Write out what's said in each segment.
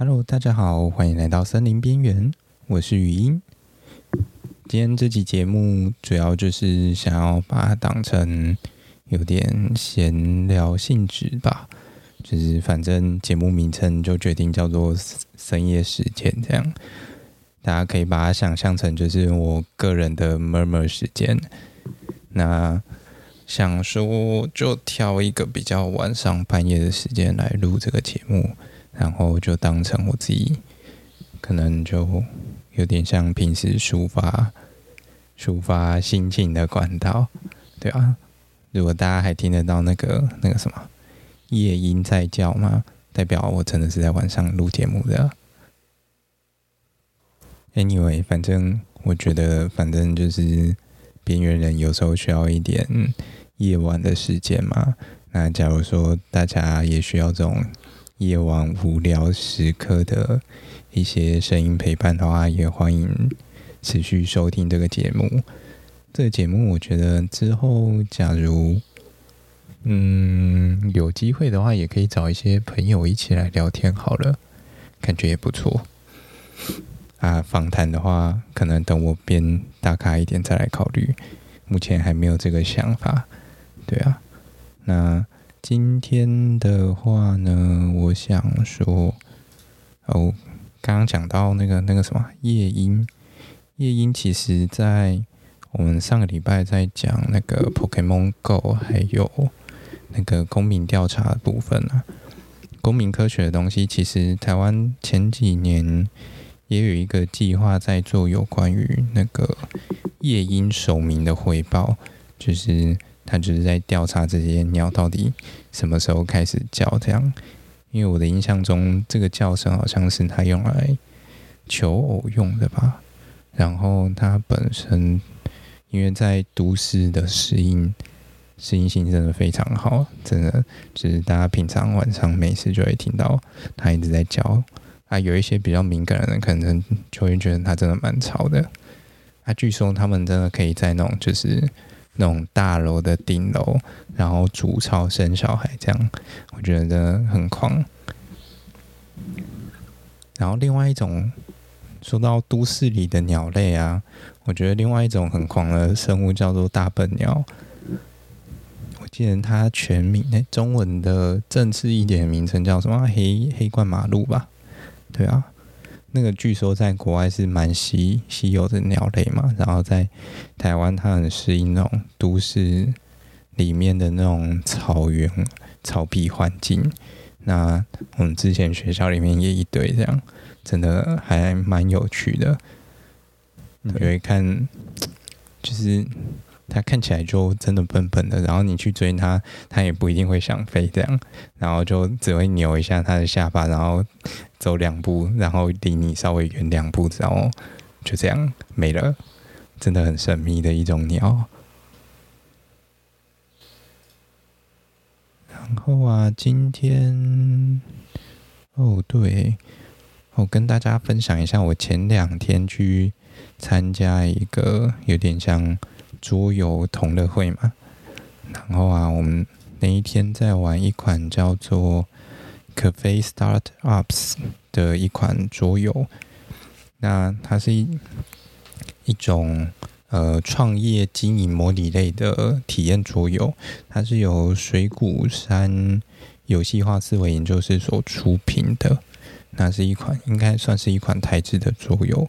Hello，大家好，欢迎来到森林边缘，我是语音。今天这期节目主要就是想要把它当成有点闲聊性质吧，就是反正节目名称就决定叫做深夜时间这样，大家可以把它想象成就是我个人的 murmur 时间。那想说就挑一个比较晚上半夜的时间来录这个节目。然后就当成我自己，可能就有点像平时抒发、抒发心情的管道，对啊。如果大家还听得到那个那个什么夜莺在叫吗？代表我真的是在晚上录节目的。Anyway，反正我觉得，反正就是边缘人有时候需要一点夜晚的时间嘛。那假如说大家也需要这种。夜晚无聊时刻的一些声音陪伴的话，也欢迎持续收听这个节目。这个节目，我觉得之后假如嗯有机会的话，也可以找一些朋友一起来聊天好了，感觉也不错。啊，访谈的话，可能等我变大咖一点再来考虑，目前还没有这个想法。对啊，那。今天的话呢，我想说，哦，刚刚讲到那个那个什么夜莺，夜莺其实在我们上个礼拜在讲那个 Pokemon Go，还有那个公民调查的部分啊，公民科学的东西，其实台湾前几年也有一个计划在做有关于那个夜莺守民的汇报，就是。他就是在调查这些鸟到底什么时候开始叫，这样。因为我的印象中，这个叫声好像是他用来求偶用的吧。然后它本身，因为在都市的适应适应性真的非常好，真的就是大家平常晚上没事就会听到它一直在叫。啊，有一些比较敏感的人可能就会觉得它真的蛮吵的。啊，据说他们真的可以在那种就是。那种大楼的顶楼，然后筑巢生小孩，这样我觉得很狂。然后另外一种，说到都市里的鸟类啊，我觉得另外一种很狂的生物叫做大笨鸟。我记得它全名，欸，中文的正式一点名称叫什么？黑黑冠马路吧？对啊。那个据说在国外是蛮稀稀有的鸟类嘛，然后在台湾它很适应那种都市里面的那种草原草皮环境。那我们之前学校里面也一堆这样，真的还蛮有趣的。你会看，就是。它看起来就真的笨笨的，然后你去追它，它也不一定会想飞这样，然后就只会扭一下它的下巴，然后走两步，然后离你稍微远两步，然后就这样没了，真的很神秘的一种鸟。然后啊，今天哦对，我跟大家分享一下，我前两天去参加一个有点像。桌游同乐会嘛，然后啊，我们那一天在玩一款叫做《Cafe Startups》的一款桌游。那它是一一种呃创业经营模拟类的体验桌游，它是由水谷山游戏化思维研究室所出品的。那是一款应该算是一款台制的桌游，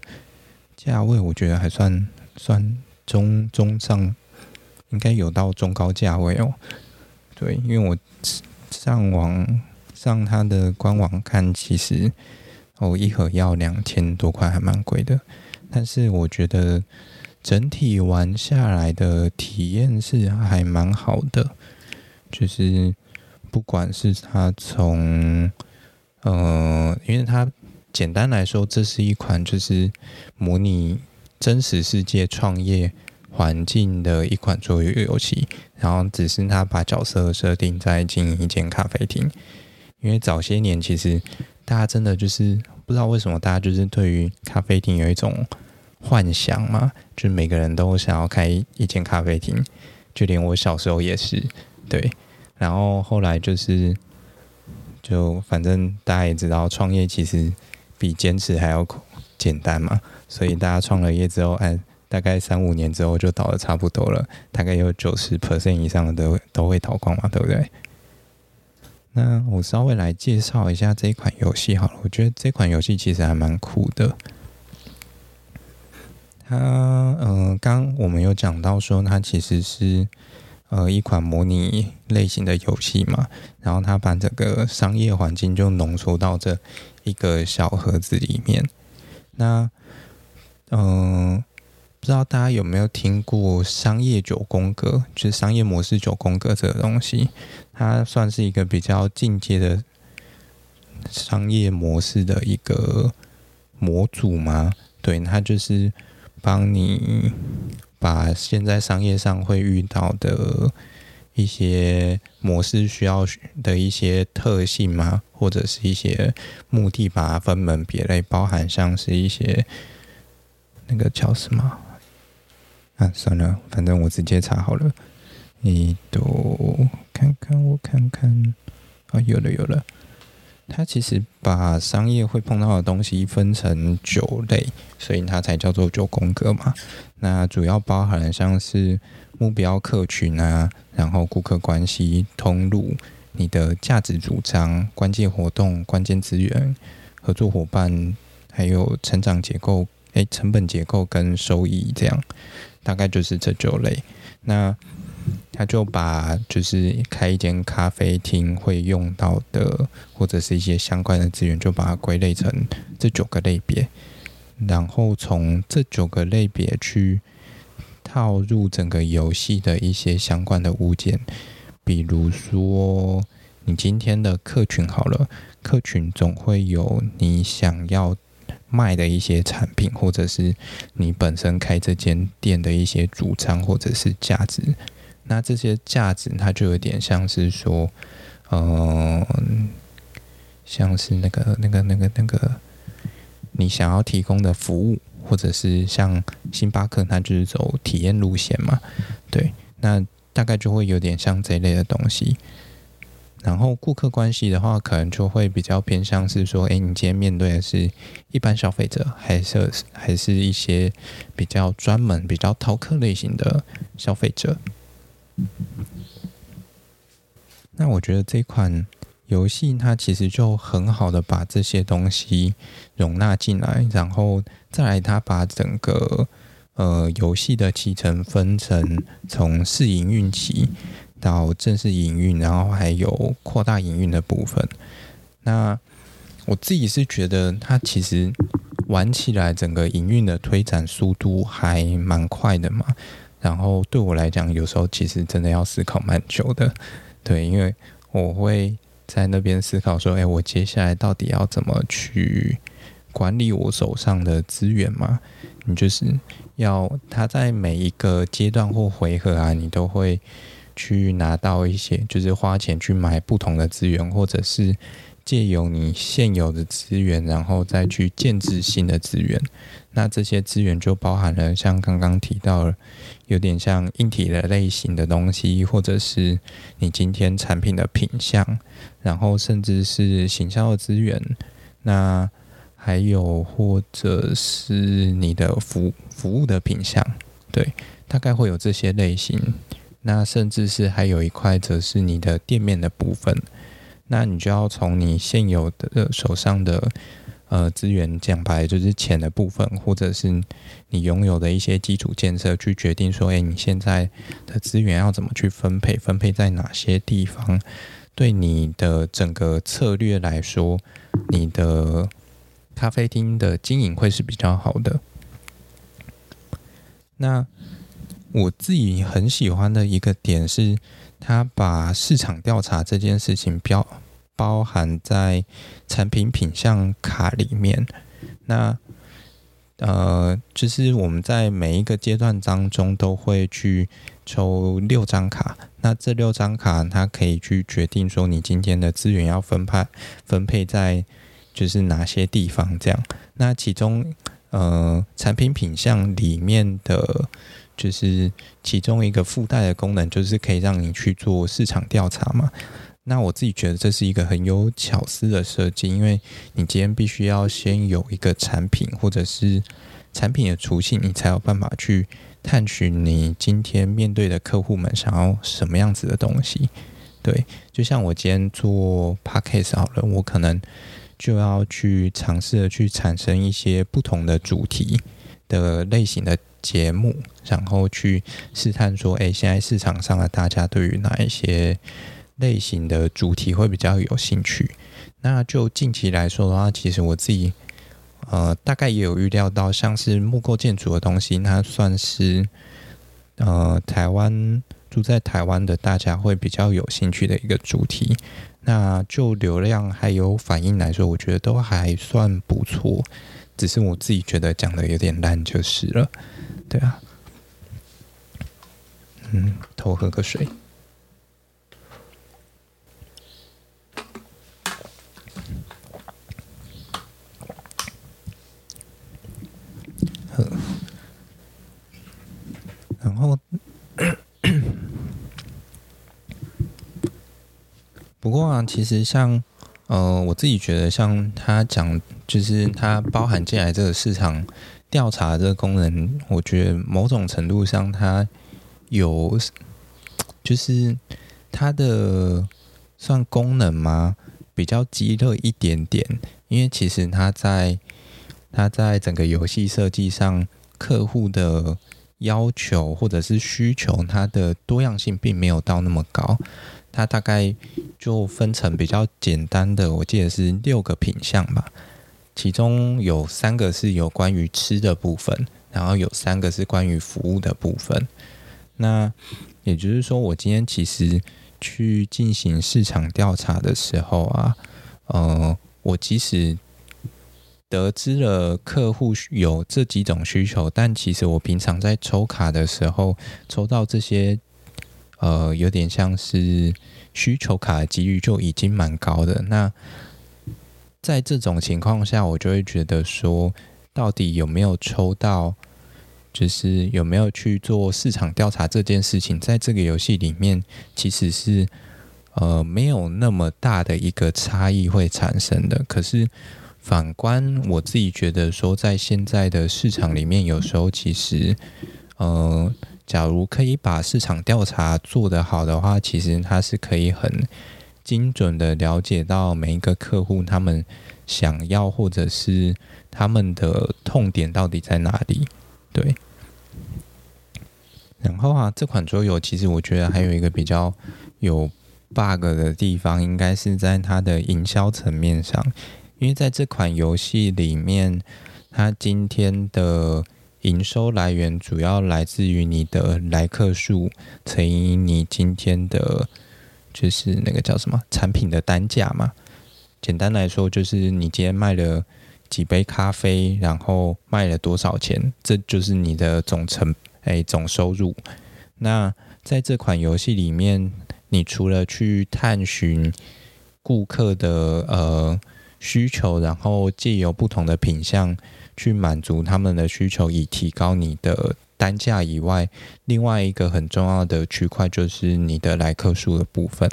价位我觉得还算算。中中上应该有到中高价位哦，对，因为我上网上它的官网看，其实哦一盒要两千多块，还蛮贵的。但是我觉得整体玩下来的体验是还蛮好的，就是不管是它从呃，因为它简单来说，这是一款就是模拟。真实世界创业环境的一款桌游游戏，然后只是他把角色设定在经营一间咖啡厅。因为早些年其实大家真的就是不知道为什么，大家就是对于咖啡厅有一种幻想嘛，就每个人都想要开一间咖啡厅，就连我小时候也是。对，然后后来就是。就反正大家也知道，创业其实比坚持还要简单嘛。所以大家创了业之后，哎，大概三五年之后就倒的差不多了，大概有九十 percent 以上的都都会倒光嘛，对不对？那我稍微来介绍一下这一款游戏好了，我觉得这款游戏其实还蛮酷的。它，嗯、刚我们有讲到说，它其实是呃一款模拟类型的游戏嘛，然后它把整个商业环境就浓缩到这一个小盒子里面。那，嗯、不知道大家有没有听过商业九宫格，就是商业模式九宫格这个东西，它算是一个比较进阶的商业模式的一个模组吗？对，它就是帮你把现在商业上会遇到的一些模式需要的一些特性嘛，或者是一些目的，把它分门别类，包含像是一些那个叫什么？啊，算了，反正我直接查好了。你都看看，我看看。啊，有了有了。它其实把商业会碰到的东西分成九类，所以它才叫做九宫格嘛。那主要包含像是目标客群啊，然后顾客关系、通路、你的价值主张、关键活动、关键资源、合作伙伴，还有成长结构、成本结构跟收益这样。大概就是这九类，那他就把就是开一间咖啡厅会用到的，或者是一些相关的资源，就把它归类成这九个类别，然后从这九个类别去套入整个游戏的一些相关的物件，比如说你今天的客群好了，客群总会有你想要。卖的一些产品，或者是你本身开这间店的一些主张，或者是价值，那这些价值它就有点像是说，嗯、像是那个、那个、那个、那个，你想要提供的服务，或者是像星巴克，它就是走体验路线嘛，对，那大概就会有点像这一类的东西。然后顾客关系的话，可能就会比较偏向是说，哎，你今天面对的是一般消费者，还是还是一些比较专门、比较淘客类型的消费者？那我觉得这款游戏它其实就很好的把这些东西容纳进来，然后再来它把整个呃游戏的期程分成从试营运期。到正式营运，然后还有扩大营运的部分。那我自己是觉得，它其实玩起来整个营运的推展速度还蛮快的嘛。然后对我来讲，有时候其实真的要思考蛮久的。对，因为我会在那边思考说，哎，我接下来到底要怎么去管理我手上的资源嘛？你就是要它在每一个阶段或回合啊，你都会。去拿到一些，就是花钱去买不同的资源，或者是借由你现有的资源，然后再去建置新的资源。那这些资源就包含了像刚刚提到了，有点像硬体的类型的东西，或者是你今天产品的品相，然后甚至是行销的资源。那还有或者是你的服服务的品相，对，大概会有这些类型。那甚至是还有一块，则是你的店面的部分。那你就要从你现有的手上的呃资源，讲白就是钱的部分，或者是你拥有的一些基础建设，去决定说，哎，你现在的资源要怎么去分配，分配在哪些地方，对你的整个策略来说，你的咖啡厅的经营会是比较好的。那。我自己很喜欢的一个点是，他把市场调查这件事情标包含在产品品相卡里面。那呃，就是我们在每一个阶段当中都会去抽六张卡。那这六张卡，它可以去决定说你今天的资源要分派分配在就是哪些地方。这样，那其中呃，产品品相里面的。就是其中一个附带的功能，就是可以让你去做市场调查嘛。那我自己觉得这是一个很有巧思的设计，因为你今天必须要先有一个产品，或者是产品的雏形，你才有办法去探寻你今天面对的客户们想要什么样子的东西。对，就像我今天做 podcast 好了，我可能就要去尝试的去产生一些不同的主题的类型的节目，然后去试探说，哎，现在市场上的大家对于哪一些类型的主题会比较有兴趣？那就近期来说的话，其实我自己呃大概也有预料到，像是木构建筑的东西，那算是呃台湾。住在台湾的大家会比较有兴趣的一个主题，那就流量还有反应来说，我觉得都还算不错，只是我自己觉得讲的有点烂就是了，对啊，嗯，偷喝个水，喝，然后。不过啊，其实像呃，我自己觉得像他讲，就是他包含进来这个市场调查这个功能，我觉得某种程度上他有，就是它的算功能吗？比较鸡肋一点点，因为其实它在它在整个游戏设计上，客户的要求或者是需求，它的多样性并没有到那么高。它大概就分成比较简单的，我记得是六个品项吧，其中有三个是有关于吃的部分，然后有三个是关于服务的部分。那也就是说，我今天其实去进行市场调查的时候啊，呃，我即使得知了客户有这几种需求，但其实我平常在抽卡的时候抽到这些。呃，有点像是需求卡的几率就已经蛮高的。那在这种情况下，我就会觉得说，到底有没有抽到，就是有没有去做市场调查这件事情，在这个游戏里面，其实是呃没有那么大的一个差异会产生的。可是反观我自己觉得说，在现在的市场里面，有时候其实呃。假如可以把市场调查做得好的话，其实它是可以很精准的了解到每一个客户他们想要或者是他们的痛点到底在哪里。对。然后啊，这款桌游其实我觉得还有一个比较有 bug 的地方，应该是在它的营销层面上，因为在这款游戏里面，它今天的。营收来源主要来自于你的来客数乘以你今天的，就是那个叫什么产品的单价嘛。简单来说，就是你今天卖了几杯咖啡，然后卖了多少钱，这就是你的总成哎总收入。那在这款游戏里面，你除了去探寻顾客的呃需求，然后借由不同的品相。去满足他们的需求，以提高你的单价以外，另外一个很重要的区块就是你的来客数的部分。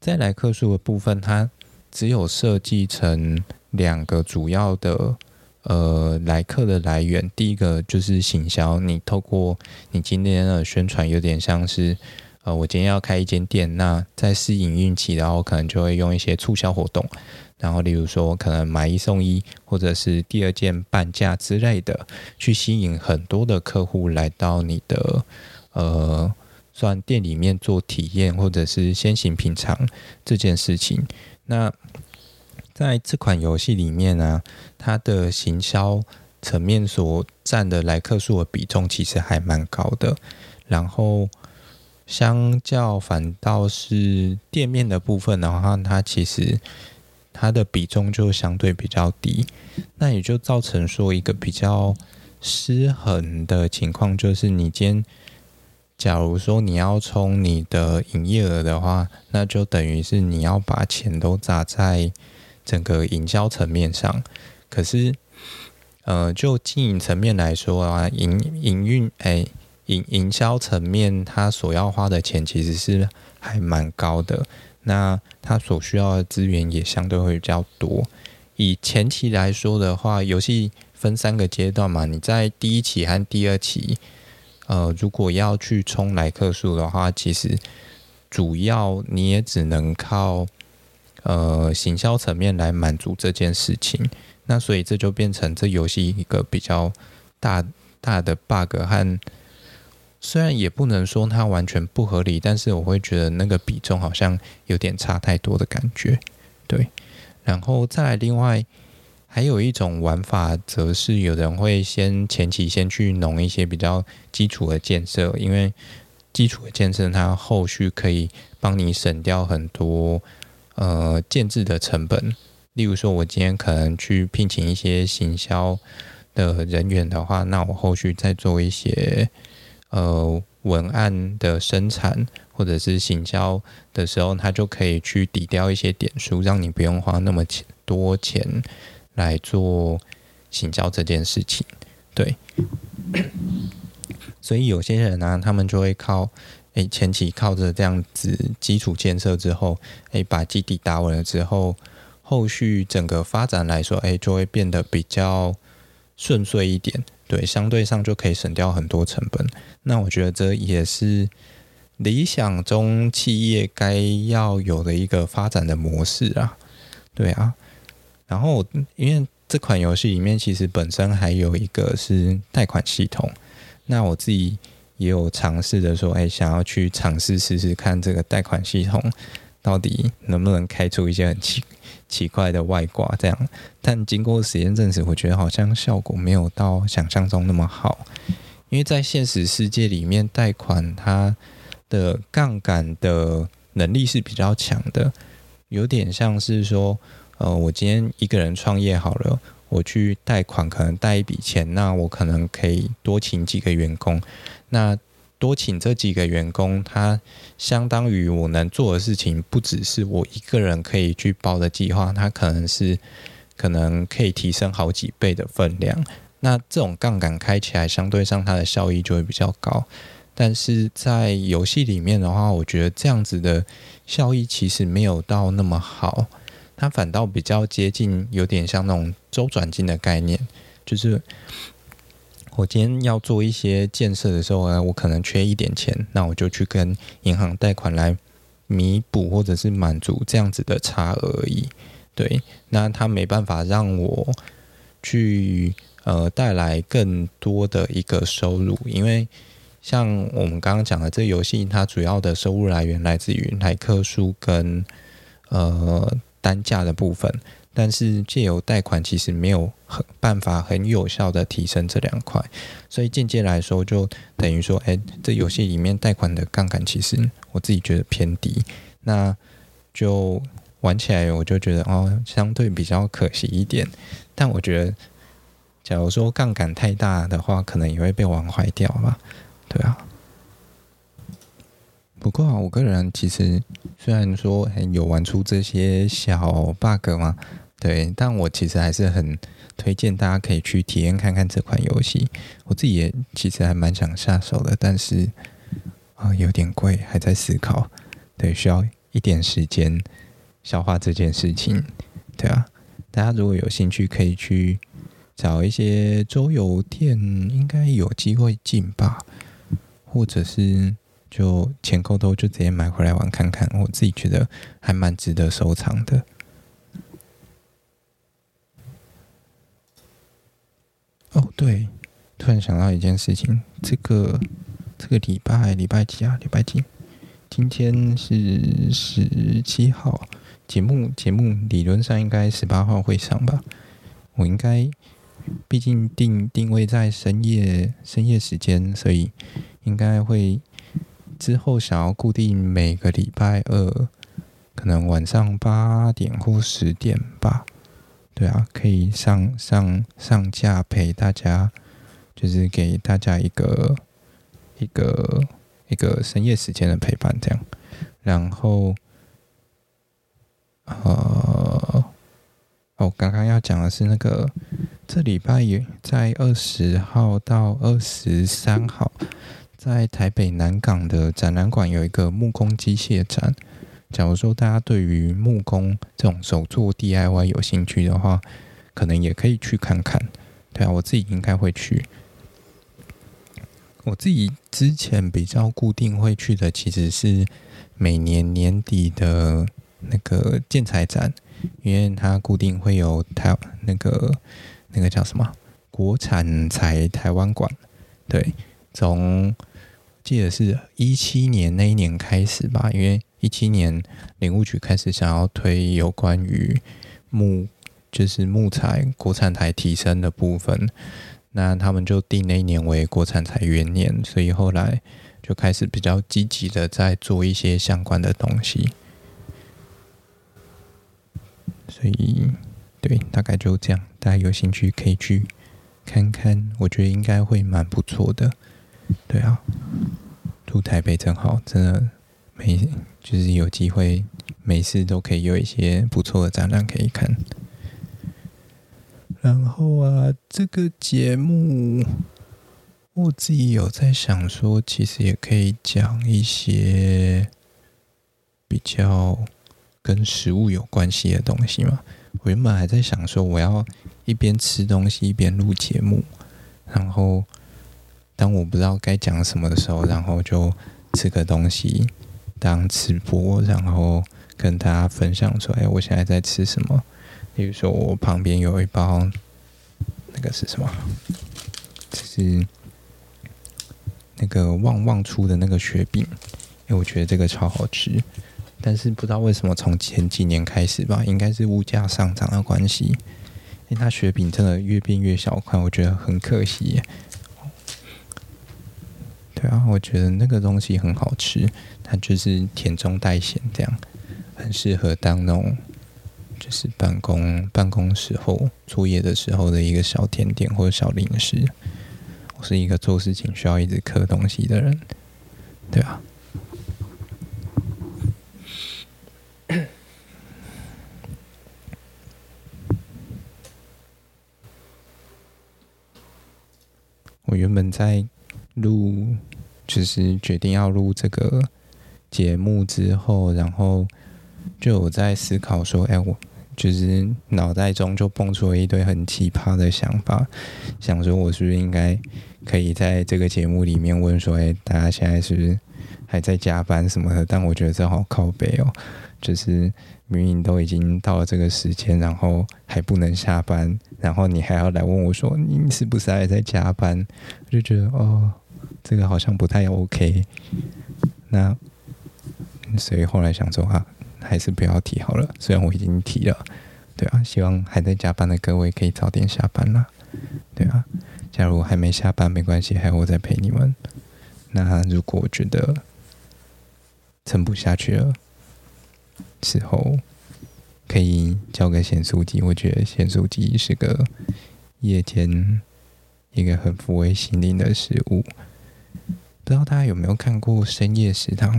在来客数的部分，它只有设计成两个主要的呃来客的来源。第一个就是行销，你透过你今天的宣传，有点像是呃，我今天要开一间店，那在试营运期，然后可能就会用一些促销活动。然后，例如说，可能买一送一，或者是第二件半价之类的，去吸引很多的客户来到你的呃，算店里面做体验，或者是先行品尝这件事情。那在这款游戏里面呢，它的行销层面所占的来客数的比重其实还蛮高的。然后，相较反倒是店面的部分的话，它其实。它的比重就相对比较低，那也就造成说一个比较失衡的情况，就是你今天假如说你要冲你的营业额的话，那就等于是你要把钱都砸在整个营销层面上。可是，呃，就经营层面来说啊，营营运哎，营营销层面它所要花的钱其实是还蛮高的。那它所需要的资源也相对会比较多。以前期来说的话，游戏分三个阶段嘛，你在第一期和第二期，呃，如果要去冲来客数的话，其实主要你也只能靠呃行销层面来满足这件事情。那所以这就变成这游戏一个比较大大的 bug 和。虽然也不能说它完全不合理，但是我会觉得那个比重好像有点差太多的感觉，对。然后再来，另外还有一种玩法，则是有人会先前期先去弄一些比较基础的建设，因为基础的建设它后续可以帮你省掉很多呃建制的成本。例如说，我今天可能去聘请一些行销的人员的话，那我后续再做一些。呃，文案的生产或者是行销的时候，它就可以去抵掉一些点数，让你不用花那么多钱来做行销这件事情。对，所以有些人呢、他们就会靠，诶，前期靠着这样子基础建设之后，诶，把基底打稳了之后，后续整个发展来说，诶，就会变得比较顺遂一点。对，相对上就可以省掉很多成本。那我觉得这也是理想中企业该要有的一个发展的模式啊。对啊，然后因为这款游戏里面其实本身还有一个是贷款系统，那我自己也有尝试的说，哎，想要去尝试试试看这个贷款系统到底能不能开出一些很奇奇怪的外挂这样，但经过实验证实，我觉得好像效果没有到想象中那么好。因为在现实世界里面，贷款它的杠杆的能力是比较强的，有点像是说，呃，我今天一个人创业好了，我去贷款，可能贷一笔钱，那我可能可以多请几个员工，那。多请这几个员工，他相当于我能做的事情，不只是我一个人可以去包的计划，它可能是可能可以提升好几倍的分量。那这种杠杆开起来，相对上它的效益就会比较高。但是在游戏里面的话，我觉得这样子的效益其实没有到那么好，它反倒比较接近，有点像那种周转金的概念，就是。我今天要做一些建设的时候呢，我可能缺一点钱，那我就去跟银行贷款来弥补或者是满足这样子的差而已。对，那他没办法让我去呃带来更多的一个收入，因为像我们刚刚讲的这游戏，它主要的收入来源来自于来客数跟呃单价的部分。但是借由贷款其实没有很办法很有效的提升这两块，所以间接来说就等于说，哎，这游戏里面贷款的杠杆其实我自己觉得偏低，那就玩起来我就觉得哦，相对比较可惜一点。但我觉得，假如说杠杆太大的话，可能也会被玩坏掉吧？对啊。不过啊，我个人其实虽然说很有玩出这些小 bug 嘛。对，但我其实还是很推荐大家可以去体验看看这款游戏。我自己也其实还蛮想下手的，但是啊、有点贵，还在思考。对，需要一点时间消化这件事情。对啊，大家如果有兴趣，可以去找一些周游店，应该有机会进吧。或者是就钱够多，就直接买回来玩看看。我自己觉得还蛮值得收藏的。哦，对，突然想到一件事情，这个这个礼拜礼拜几啊？礼拜几？今天是十七号，节目节目理论上应该十八号会上吧？我应该，毕竟定定位在深夜深夜时间，所以应该会之后想要固定每个礼拜二，可能晚上八点或十点吧。对啊，可以上上上架陪大家，就是给大家一个一个一个深夜时间的陪伴，这样。然后，呃，哦，刚刚要讲的是那个，这礼拜也在二十号到二十三号，在台北南港的展览馆有一个木工机械展。假如说大家对于木工这种手作 DIY 有兴趣的话，可能也可以去看看。对啊，我自己应该会去。我自己之前比较固定会去的，其实是每年年底的那个建材展，因为它固定会有台那个那个叫什么国产材台湾馆。对，从记得是一七年那一年开始吧，因为一七年领务局开始想要推有关于木，就是木材国产材提升的部分，那他们就定那一年为国产材元年，所以后来就开始比较积极的在做一些相关的东西。所以，对，大概就这样，大家有兴趣可以去看看，我觉得应该会蛮不错的。对啊，住台北真好，真的每就是有机会，每次都可以有一些不错的展览可以看。然后啊，这个节目我自己有在想说，其实也可以讲一些比较跟食物有关系的东西嘛。我原本还在想说，我要一边吃东西一边录节目，然后。当我不知道该讲什么的时候，然后就吃个东西当吃播，然后跟大家分享说：“哎，我现在在吃什么？”比如说，我旁边有一包那个是什么？就是那个旺旺出的那个雪饼，因为我觉得这个超好吃。但是不知道为什么，从前几年开始吧，应该是物价上涨的关系，因为它雪饼真的越变越小块，我觉得很可惜。对啊，我觉得那个东西很好吃，它就是甜中带咸，这样很适合当那种就是办公办公时候作业的时候的一个小甜点或者小零食。我是一个做事情需要一直嗑东西的人，对啊。我原本在录。就是决定要录这个节目之后，然后就有在思考说：“哎，我就是脑袋中就蹦出了一堆很奇葩的想法，想说我是不是应该可以在这个节目里面问说：‘哎，大家现在是不是还在加班什么的？’但我觉得这好靠北哦，就是明明都已经到了这个时间，然后还不能下班，然后你还要来问我说：‘你是不是还在加班？’我就觉得哦。”这个好像不太 OK，那所以后来想说啊，还是不要提好了。虽然我已经提了，对啊，希望还在加班的各位可以早点下班啦，对啊。假如还没下班没关系，还有我在陪你们。那如果我觉得撑不下去了，之后可以交给咸酥鸡。我觉得咸酥鸡是个夜间一个很抚慰心灵的食物。不知道大家有没有看过《深夜食堂》？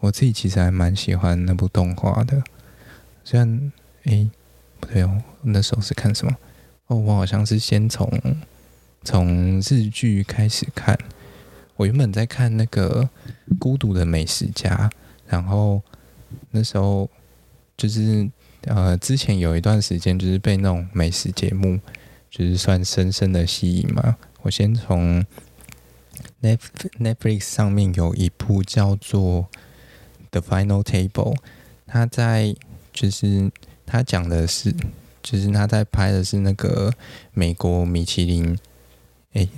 我自己其实还蛮喜欢那部动画的。虽然，诶，不对哦，那时候是看什么？哦，我好像是先从从日剧开始看。我原本在看那个《孤独的美食家》，然后那时候就是呃，之前有一段时间就是被那种美食节目就是算深深的吸引嘛。我先从。Netflix 上面有一部叫做《The Final Table》，他在就是他讲的是，就是他在拍的是那个美国米其林，哎、欸，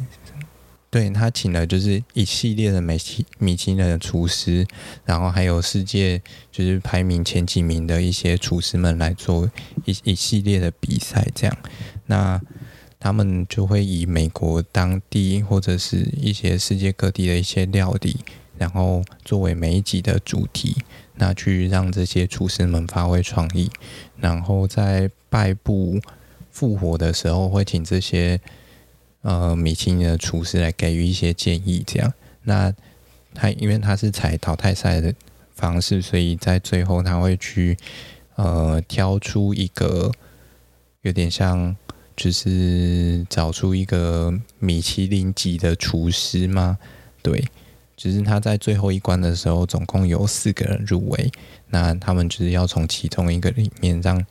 对，他请了就是一系列的美其米其林的厨师，然后还有世界就是排名前几名的一些厨师们来做一一系列的比赛，这样那。他们就会以美国当地或者是一些世界各地的一些料理，然后作为每一集的主题，那去让这些厨师们发挥创意。然后在败部复活的时候，会请这些呃米其林的厨师来给予一些建议。这样，那他因为他是采淘汰赛的方式，所以在最后他会去呃挑出一个有点像。就是找出一个米其林级的厨师吗？对，只是他在最后一关的时候，总共有四个人入围，那他们就是要从其中一个里面让，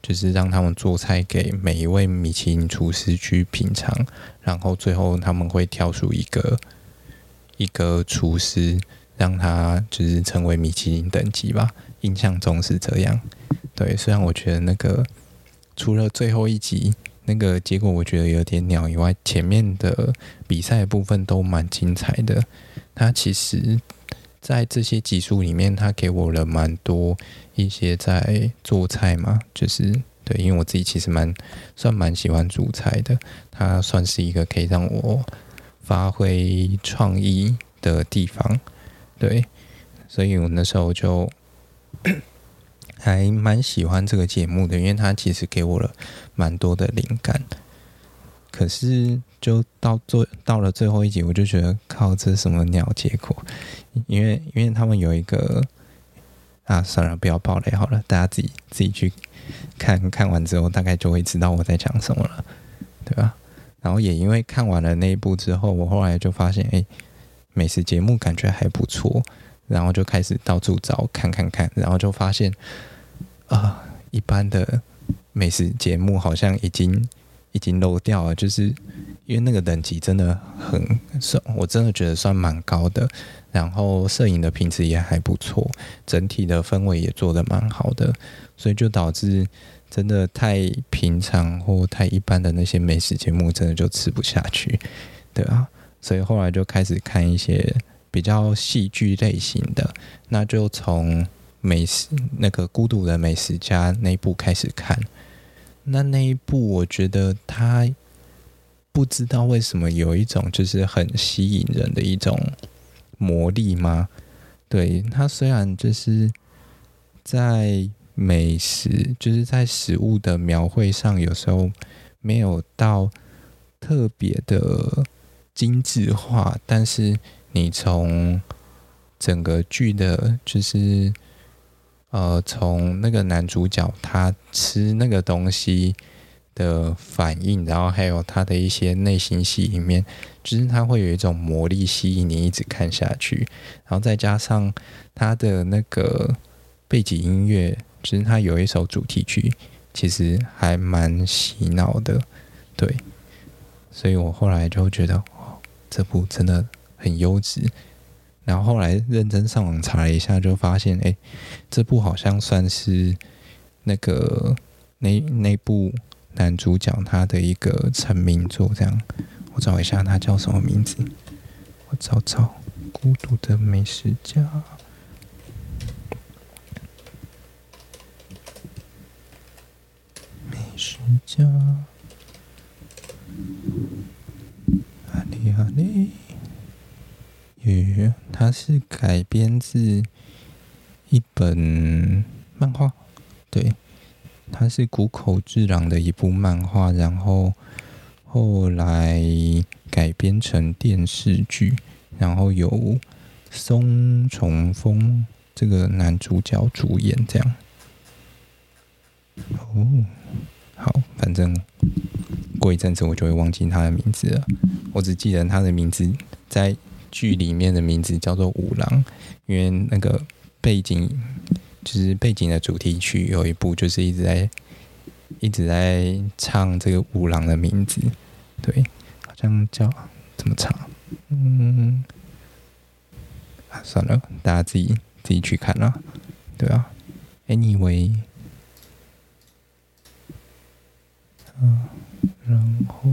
就是让他们做菜给每一位米其林厨师去品尝，然后最后他们会挑出一个一个厨师，让他就是成为米其林等级吧。印象中是这样。对，虽然我觉得那个除了最后一集那个结果我觉得有点鸟以外，前面的比赛部分都蛮精彩的。他其实，在这些集数里面，他给我了蛮多一些在做菜嘛，就是对，因为我自己其实蛮算蛮喜欢煮菜的，它算是一个可以让我发挥创意的地方，对，所以我那时候就。还蛮喜欢这个节目的，因为它其实给我了蛮多的灵感。可是，就到最到了最后一集，我就觉得靠，这什么鸟结果？因为因为他们有一个啊，算了，不要爆雷好了，大家自己自己去看看完之后，大概就会知道我在讲什么了，对吧？然后也因为看完了那一部之后，我后来就发现，哎，美食节目感觉还不错。然后就开始到处找看看看，然后就发现啊、一般的美食节目好像已经已经漏掉了，就是因为那个等级真的很算，我真的觉得算蛮高的。然后摄影的品质也还不错，整体的氛围也做得蛮好的，所以就导致真的太平常或太一般的那些美食节目，真的就吃不下去，对啊，所以后来就开始看一些。比较戏剧类型的，那就从美食那个孤独的美食家那部开始看。那那一部，我觉得他不知道为什么有一种就是很吸引人的一种魔力吗？对，他虽然就是在美食，就是在食物的描绘上，有时候没有到特别的精致化，但是。你从整个剧的，就是呃，从那个男主角他吃那个东西的反应，然后还有他的一些内心戏里面，就是他会有一种魔力吸引你一直看下去，然后再加上他的那个背景音乐，就是他有一首主题曲，其实还蛮洗脑的，对，所以我后来就觉得，哦，这部真的。很优质，然后后来认真上网查了一下，就发现，哎，这部好像算是那个那那部男主角他的一个成名作。这样，我找一下他叫什么名字，我找找《孤独的美食家》。美食家，阿里阿里。它是改编自一本漫画，对，它是谷口治郎的一部漫画，然后后来改编成电视剧，然后由松重丰这个男主角主演，这样。哦，好，反正过一阵子我就会忘记他的名字了，我只记得他的名字在。剧里面的名字叫做五郎，因为那个背景就是背景的主题曲有一部就是一直在一直在唱这个五郎的名字，对，好像叫怎么唱？嗯，啊，算了，大家自己自己去看啦，对啊，Anyway，嗯，然后。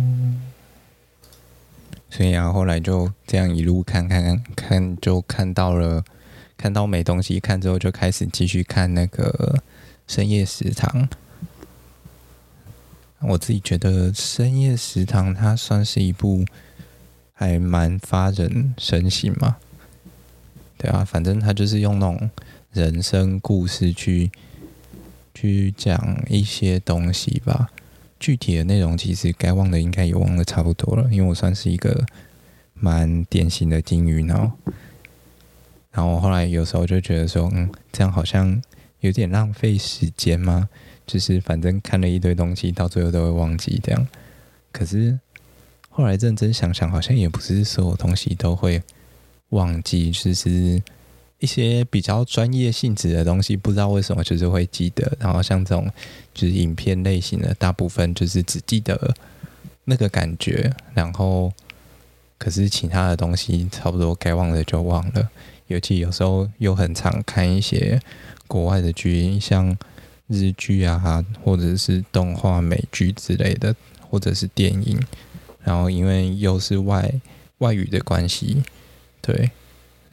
所以啊，后来就这样一路看看看，看就看到了，看到没东西看之后，就开始继续看那个深夜食堂。我自己觉得深夜食堂它算是一部还蛮发人深省嘛，对啊，反正它就是用那种人生故事去去讲一些东西吧。具体的内容其实该忘的应该也忘的差不多了，因为我算是一个蛮典型的金鱼脑。然后我后来有时候就觉得说，嗯，这样好像有点浪费时间嘛，就是反正看了一堆东西，到最后都会忘记这样。可是后来认真想想，好像也不是所有东西都会忘记，就是一些比较专业性质的东西，不知道为什么就是会记得。然后像这种就是影片类型的，大部分就是只记得那个感觉，然后可是其他的东西差不多该忘的就忘了。尤其有时候又很常看一些国外的剧，像日剧啊，或者是动画、美剧之类的，或者是电影。然后因为又是外外语的关系，对，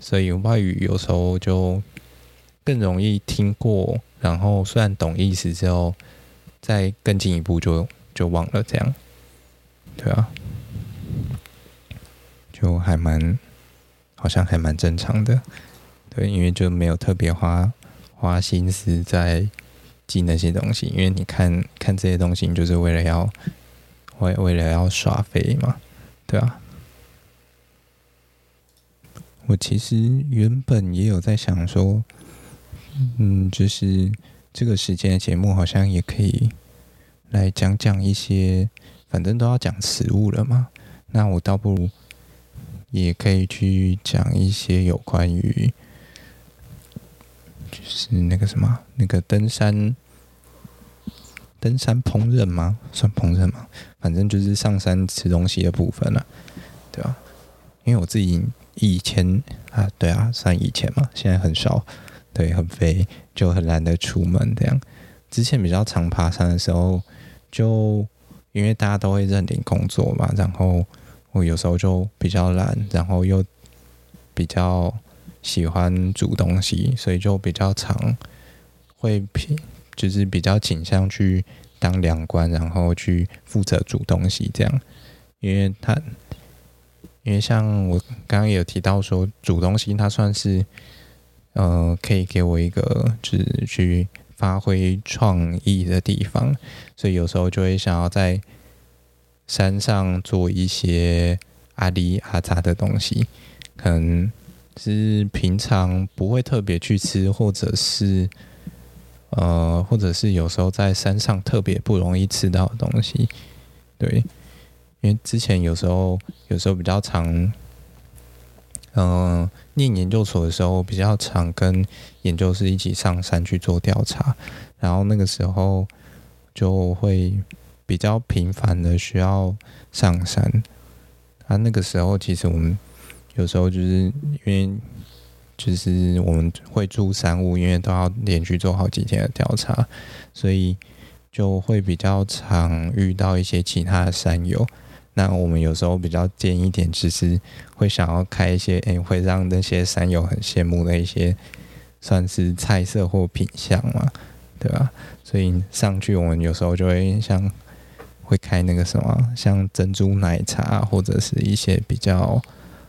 所以外语有时候就更容易听过，然后虽然懂意思之后，再更进一步就就忘了这样，对啊，就还蛮好像还蛮正常的，对，因为就没有特别花花心思在记那些东西，因为你看看这些东西，就是为了要。为为了要耍废嘛，对啊。我其实原本也有在想说，嗯，就是这个时间的节目好像也可以来讲讲一些，反正都要讲食物了嘛。那我倒不如也可以去讲一些有关于，就是那个什么，那个登山。登山烹饪吗？算烹饪吗？反正就是上山吃东西的部分了，对吧？因为我自己以前啊，对啊，算以前嘛，现在很少，对，很肥，就很懒得出门这样。之前比较常爬山的时候，就因为大家都会认领工作嘛，然后我有时候就比较懒，然后又比较喜欢煮东西，所以就比较常会拼。就是比较倾向去当两关，然后去负责煮东西这样，因为他，因为像我刚刚也有提到说，煮东西它算是，呃，可以给我一个就是去发挥创意的地方，所以有时候就会想要在山上做一些阿里阿杂的东西，可能是平常不会特别去吃，或者是。呃，或者是有时候在山上特别不容易吃到的东西，对，因为之前有时候有时候比较常，嗯、念研究所的时候比较常跟研究室一起上山去做调查，然后那个时候就会比较频繁的需要上山，啊，那个时候其实我们有时候就是因为。就是我们会住山屋，因为都要连续做好几天的调查，所以就会比较常遇到一些其他的山友。那我们有时候比较贱一点，其实会想要开一些，诶、会让那些山友很羡慕的一些，算是菜色或品相嘛，对吧？所以上去我们有时候就会像会开那个什么，像珍珠奶茶或者是一些比较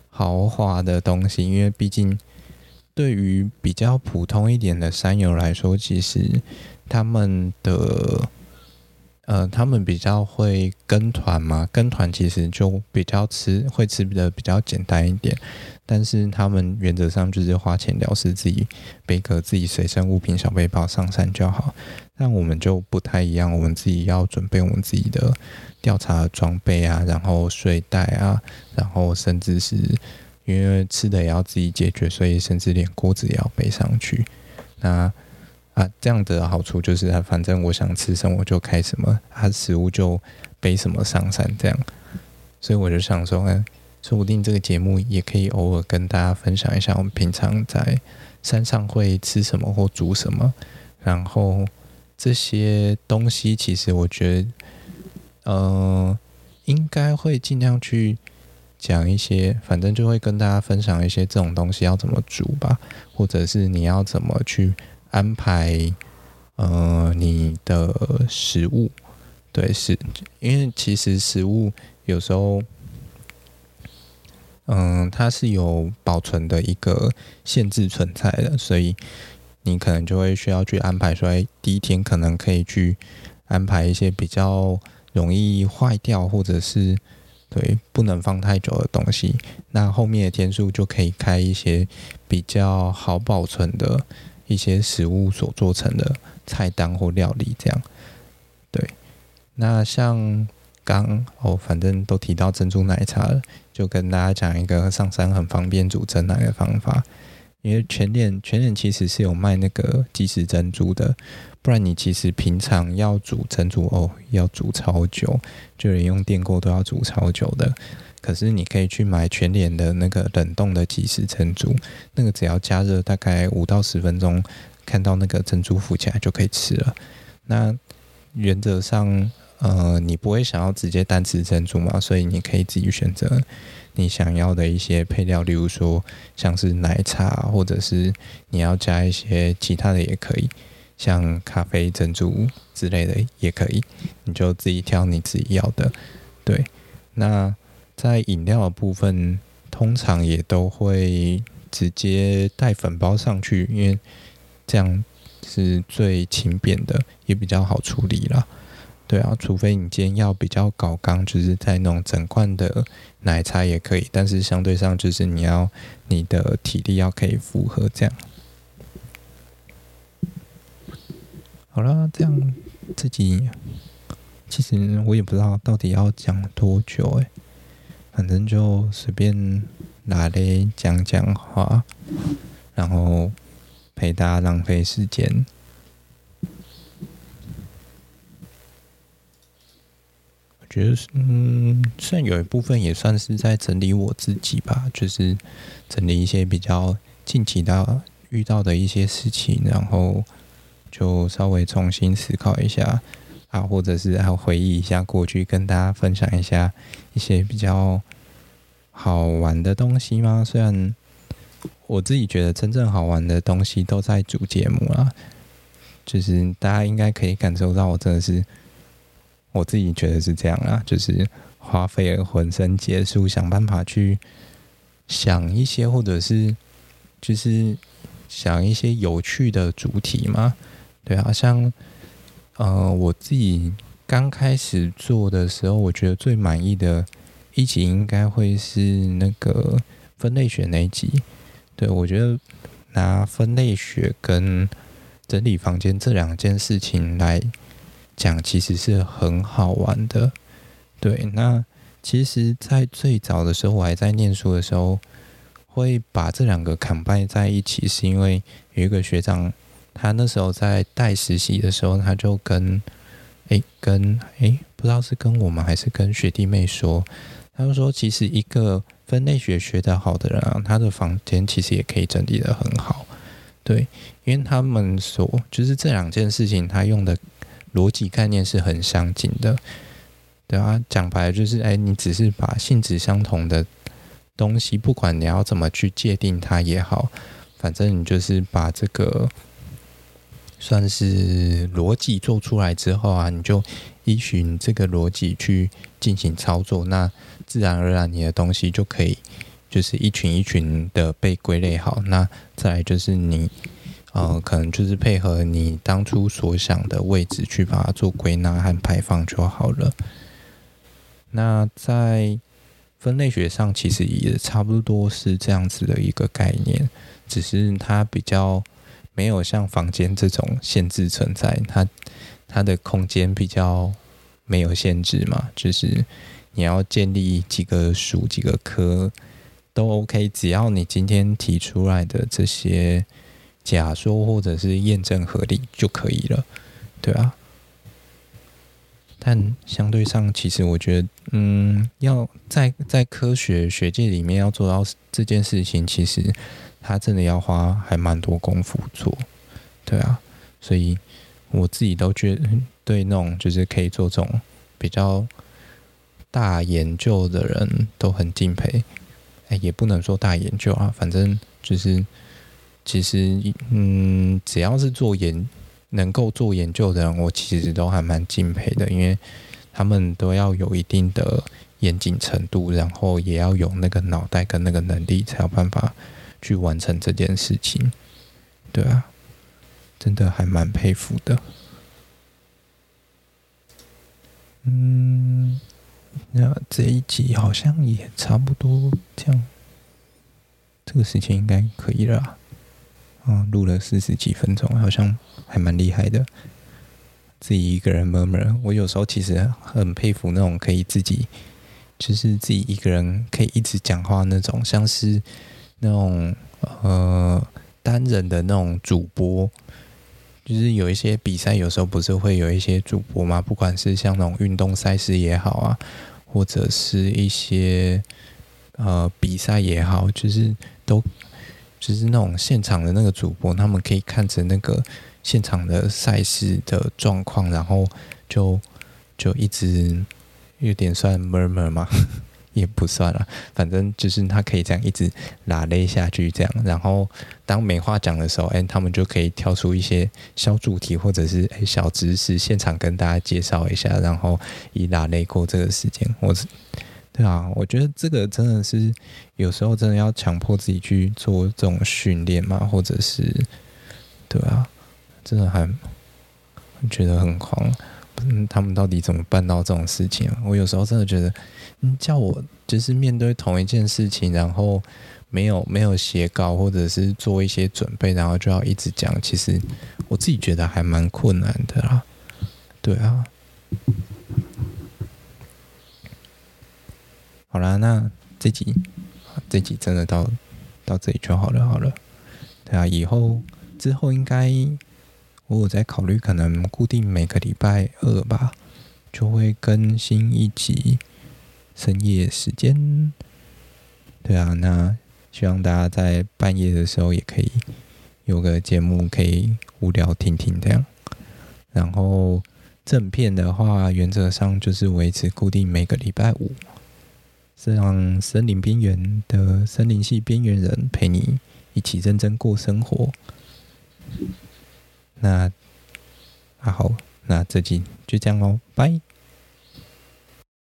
豪华的东西，因为毕竟。对于比较普通一点的山友来说，其实他们的呃，他们比较会跟团嘛，跟团其实就比较吃会吃的比较简单一点，但是他们原则上就是花钱了事，自己背个自己随身物品小背包上山就好。但我们就不太一样，我们自己要准备我们自己的调查装备啊，然后睡袋啊，然后甚至是。因为吃的也要自己解决，所以甚至连锅子也要背上去。那啊，这样的好处就是，反正我想吃什么我就开什么，他食物就背什么上山这样。所以我就想说，哎，说不定这个节目也可以偶尔跟大家分享一下，我们平常在山上会吃什么或煮什么。然后这些东西，其实我觉得，呃，应该会尽量去。讲一些，反正就会跟大家分享一些这种东西要怎么煮吧，或者是你要怎么去安排，呃，你的食物，对，是因为其实食物有时候，嗯、它是有保存的一个限制存在的，所以你可能就会需要去安排说，哎，第一天可能可以去安排一些比较容易坏掉，或者是。对，不能放太久的东西。那后面的天数就可以开一些比较好保存的一些食物所做成的菜单或料理，这样。对，那像刚哦，反正都提到珍珠奶茶了，就跟大家讲一个上山很方便煮珍奶的方法。因为全脸全脸其实是有卖那个即食珍珠的，不然你其实平常要煮珍珠哦，要煮超久，就连用电锅都要煮超久的。可是你可以去买全脸的那个冷冻的即食珍珠，那个只要加热大概五到十分钟，看到那个珍珠浮起来就可以吃了。那原则上。呃，你不会想要直接单吃珍珠嘛？所以你可以自己选择你想要的一些配料，例如说像是奶茶，或者是你要加一些其他的也可以，像咖啡珍珠之类的也可以，你就自己挑你自己要的。对，那在饮料的部分，通常也都会直接带粉包上去，因为这样是最轻便的，也比较好处理啦。对啊，除非你今天要比较搞刚，就是在那种整罐的奶茶也可以，但是相对上就是你要你的体力要可以符合这样。好了，这样自己其实我也不知道到底要讲多久诶，反正就随便拿来讲讲话，然后陪大家浪费时间。我觉得嗯，算有一部分也算是在整理我自己吧，就是整理一些比较近期的遇到的一些事情，然后就稍微重新思考一下啊，或者是要回忆一下过去，跟大家分享一下一些比较好玩的东西吗？虽然我自己觉得真正好玩的东西都在主节目啊，就是大家应该可以感受到我真的是。我自己觉得是这样啊，就是花费了浑身解数，想办法去想一些，或者是就是想一些有趣的主题嘛。对啊，像呃，我自己刚开始做的时候，我觉得最满意的一集应该会是那个分类学那一集。对，我觉得拿分类学跟整理房间这两件事情来。讲其实是很好玩的，对。那其实，在最早的时候，我还在念书的时候，会把这两个 combine 在一起，是因为有一个学长，他那时候在带实习的时候，他就跟，诶，跟，诶，不知道是跟我们还是跟学弟妹说，他就说，其实一个分类学学得好的人啊，他的房间其实也可以整理得很好，对，因为他们所，就是这两件事情，他用的。逻辑概念是很相近的，对啊，讲白了就是，哎，你只是把性质相同的东西，不管你要怎么去界定它也好，反正你就是把这个算是逻辑做出来之后啊，你就依循这个逻辑去进行操作，那自然而然你的东西就可以就是一群一群的被归类好。那再来就是你。呃，可能就是配合你当初所想的位置去把它做归纳和排放就好了。那在分类学上，其实也差不多是这样子的一个概念，只是它比较没有像房间这种限制存在，它它的空间比较没有限制嘛，就是你要建立几个属几个科都 OK，只要你今天提出来的这些。假说或者是验证合理就可以了，对啊。但相对上，其实我觉得，嗯，要在在科学学界里面要做到这件事情，其实它真的要花还蛮多功夫做，对啊。所以我自己都觉得，对那种就是可以做这种比较大研究的人都很敬佩。哎，也不能说大研究啊，反正就是。其实，嗯，只要是做研能够做研究的人，我其实都还蛮敬佩的，因为他们都要有一定的严谨程度，然后也要有那个脑袋跟那个能力，才有办法去完成这件事情。对啊，真的还蛮佩服的。嗯，那这一集好像也差不多这样，这个时间应该可以了。嗯，录了四十几分钟，好像还蛮厉害的。自己一个人默默。我有时候其实很佩服那种可以自己，就是自己一个人可以一直讲话那种，像是那种呃单人的那种主播。就是有一些比赛，有时候不是会有一些主播吗？不管是像那种运动赛事也好啊，或者是一些呃比赛也好，就是都就是那种现场的那个主播，他们可以看着那个现场的赛事的状况，然后就就一直有点算 murmur 嘛。也不算了，反正就是他可以这样一直拉勒下去，这样，然后当没话讲的时候，哎，他们就可以挑出一些小主题或者是哎小知识，现场跟大家介绍一下，然后以拉勒过这个时间。我是，对啊，我觉得这个真的是有时候真的要强迫自己去做这种训练嘛，或者是，对啊，真的还觉得很狂。嗯，他们到底怎么办到这种事情？我有时候真的觉得。叫我就是面对同一件事情，然后没有没有写稿，或者是做一些准备，然后就要一直讲。其实我自己觉得还蛮困难的啦。对啊，好啦，那这集这集真的到到这里就好了，好了。对啊，以后之后应该我有在考虑，可能固定每个礼拜二吧，就会更新一集。深夜时间，对啊，那希望大家在半夜的时候也可以有个节目可以无聊听听这样。然后正片的话，原则上就是维持固定每个礼拜五，是让森林边缘的森林系边缘人陪你一起认真过生活。那啊好，那这集就这样喽，拜。